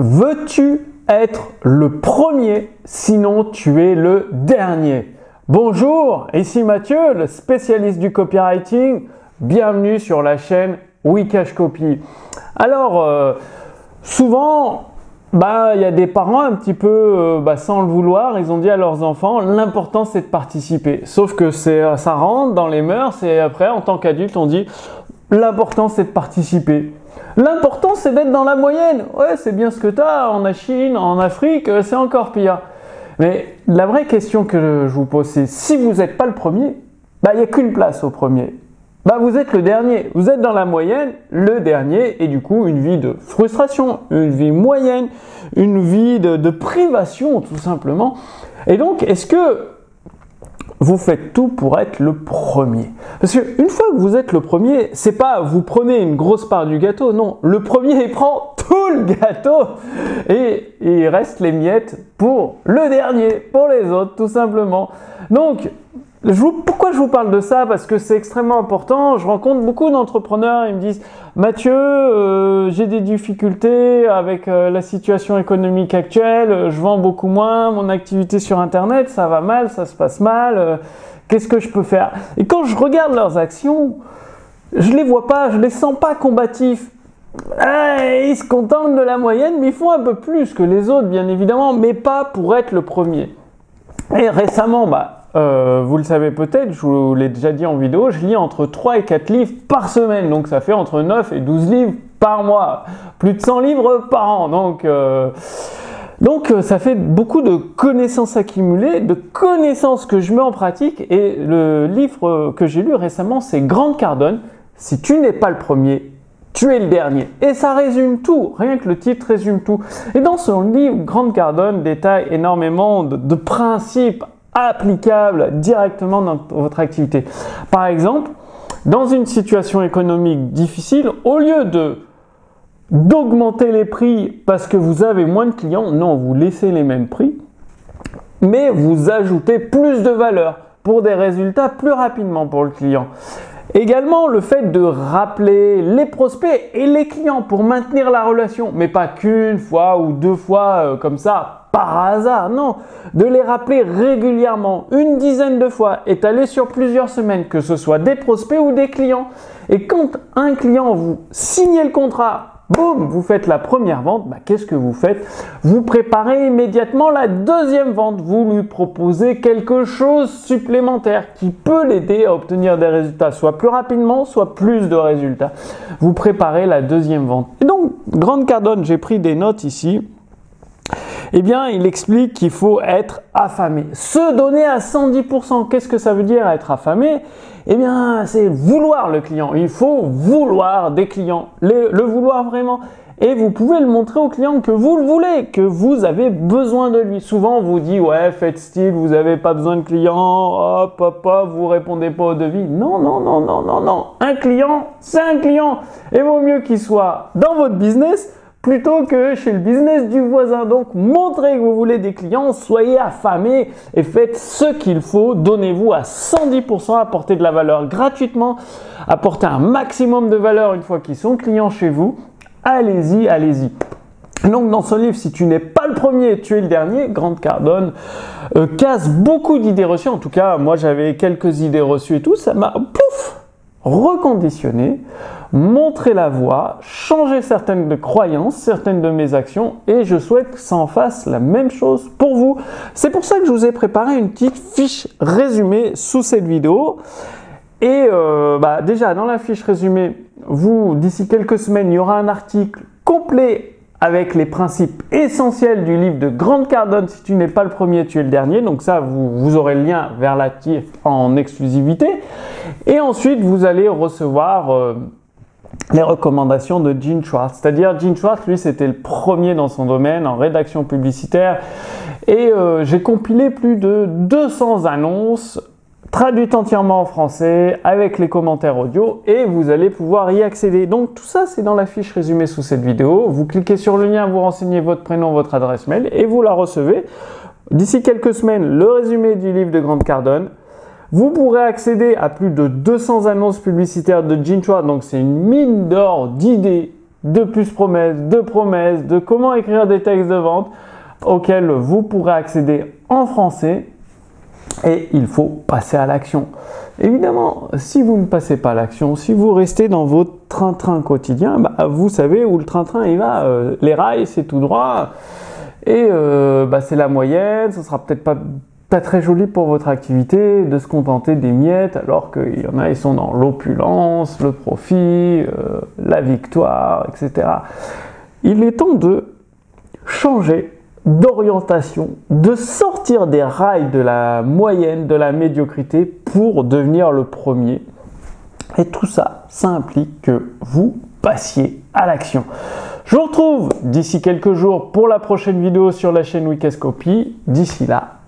Veux-tu être le premier, sinon tu es le dernier? Bonjour, ici Mathieu, le spécialiste du copywriting. Bienvenue sur la chaîne Wikash Copy. Alors, euh, souvent, bah, il y a des parents un petit peu, euh, bah, sans le vouloir, ils ont dit à leurs enfants, l'important c'est de participer. Sauf que ça rentre dans les mœurs et après, en tant qu'adulte, on dit, l'important c'est de participer. L'important, c'est d'être dans la moyenne. Ouais, c'est bien ce que tu as en Chine, en Afrique, euh, c'est encore pire. Mais la vraie question que je vous pose, c'est si vous n'êtes pas le premier, bah, il n'y a qu'une place au premier. Bah, vous êtes le dernier. Vous êtes dans la moyenne, le dernier, et du coup, une vie de frustration, une vie moyenne, une vie de, de privation, tout simplement. Et donc, est-ce que vous faites tout pour être le premier. Parce qu'une fois que vous êtes le premier, c'est pas vous prenez une grosse part du gâteau, non. Le premier, il prend tout le gâteau et il reste les miettes pour le dernier, pour les autres, tout simplement. Donc, pourquoi je vous parle de ça? Parce que c'est extrêmement important. Je rencontre beaucoup d'entrepreneurs, ils me disent Mathieu, euh, j'ai des difficultés avec euh, la situation économique actuelle, je vends beaucoup moins, mon activité sur Internet, ça va mal, ça se passe mal, euh, qu'est-ce que je peux faire? Et quand je regarde leurs actions, je les vois pas, je les sens pas combatifs. Ah, ils se contentent de la moyenne, mais ils font un peu plus que les autres, bien évidemment, mais pas pour être le premier. Et récemment, bah, euh, vous le savez peut-être, je vous l'ai déjà dit en vidéo, je lis entre 3 et 4 livres par semaine, donc ça fait entre 9 et 12 livres par mois, plus de 100 livres par an, donc, euh, euh, ça fait beaucoup de connaissances accumulées, de connaissances que je mets en pratique, et le livre que j'ai lu récemment, c'est Grande Cardone, si tu n'es pas le premier, tu es le dernier. Et ça résume tout, rien que le titre résume tout. Et dans son livre, Grande Cardone détaille énormément de principes applicable directement dans votre activité. Par exemple, dans une situation économique difficile, au lieu d'augmenter les prix parce que vous avez moins de clients, non, vous laissez les mêmes prix, mais vous ajoutez plus de valeur pour des résultats plus rapidement pour le client. Également, le fait de rappeler les prospects et les clients pour maintenir la relation, mais pas qu'une fois ou deux fois euh, comme ça, par hasard, non, de les rappeler régulièrement, une dizaine de fois, étalé sur plusieurs semaines, que ce soit des prospects ou des clients. Et quand un client vous signe le contrat, boum, vous faites la première vente, bah, qu'est-ce que vous faites? Vous préparez immédiatement la deuxième vente, vous lui proposez quelque chose supplémentaire qui peut l'aider à obtenir des résultats, soit plus rapidement, soit plus de résultats. Vous préparez la deuxième vente. Et donc, Grande Cardone, j'ai pris des notes ici. Eh bien, il explique qu'il faut être affamé. Se donner à 110%. Qu'est-ce que ça veut dire être affamé? Eh bien, c'est vouloir le client. Il faut vouloir des clients. Le, vouloir vraiment. Et vous pouvez le montrer au client que vous le voulez, que vous avez besoin de lui. Souvent, on vous dit, ouais, faites style, vous n'avez pas besoin de clients, hop, hop, hop, vous répondez pas au devis. Non, non, non, non, non, non. Un client, c'est un client. Et vaut mieux qu'il soit dans votre business plutôt que chez le business du voisin. Donc montrez que vous voulez des clients, soyez affamés et faites ce qu'il faut. Donnez-vous à 110%, apportez de la valeur gratuitement, apportez un maximum de valeur une fois qu'ils sont clients chez vous. Allez-y, allez-y. Donc dans ce livre, si tu n'es pas le premier, tu es le dernier, Grande Cardone euh, casse beaucoup d'idées reçues. En tout cas, moi j'avais quelques idées reçues et tout, ça m'a pouf reconditionner, montrer la voie, changer certaines de croyances, certaines de mes actions et je souhaite que ça en fasse la même chose pour vous. C'est pour ça que je vous ai préparé une petite fiche résumée sous cette vidéo. Et euh, bah, déjà dans la fiche résumée, vous d'ici quelques semaines, il y aura un article complet avec les principes essentiels du livre de Grande Cardone. Si tu n'es pas le premier, tu es le dernier. Donc ça, vous, aurez le lien vers l'actif en exclusivité. Et ensuite, vous allez recevoir euh, les recommandations de Gene Schwartz. C'est-à-dire, Gene Schwartz, lui, c'était le premier dans son domaine en rédaction publicitaire. Et euh, j'ai compilé plus de 200 annonces traduite entièrement en français avec les commentaires audio et vous allez pouvoir y accéder. Donc tout ça c'est dans la fiche résumée sous cette vidéo. Vous cliquez sur le lien, vous renseignez votre prénom, votre adresse mail et vous la recevez. D'ici quelques semaines, le résumé du livre de Grande Cardone. Vous pourrez accéder à plus de 200 annonces publicitaires de Gene donc c'est une mine d'or d'idées de plus promesses, de promesses, de comment écrire des textes de vente auxquels vous pourrez accéder en français et il faut passer à l'action. Évidemment, si vous ne passez pas à l'action, si vous restez dans votre train-train quotidien, bah, vous savez où le train-train il va. Euh, les rails, c'est tout droit. Et euh, bah, c'est la moyenne, ce sera peut-être pas, pas très joli pour votre activité de se contenter des miettes alors qu'il y en a, ils sont dans l'opulence, le profit, euh, la victoire, etc. Il est temps de changer d'orientation, de sortir des rails de la moyenne, de la médiocrité pour devenir le premier. Et tout ça, ça implique que vous passiez à l'action. Je vous retrouve d'ici quelques jours pour la prochaine vidéo sur la chaîne Wikascopy. D'ici là,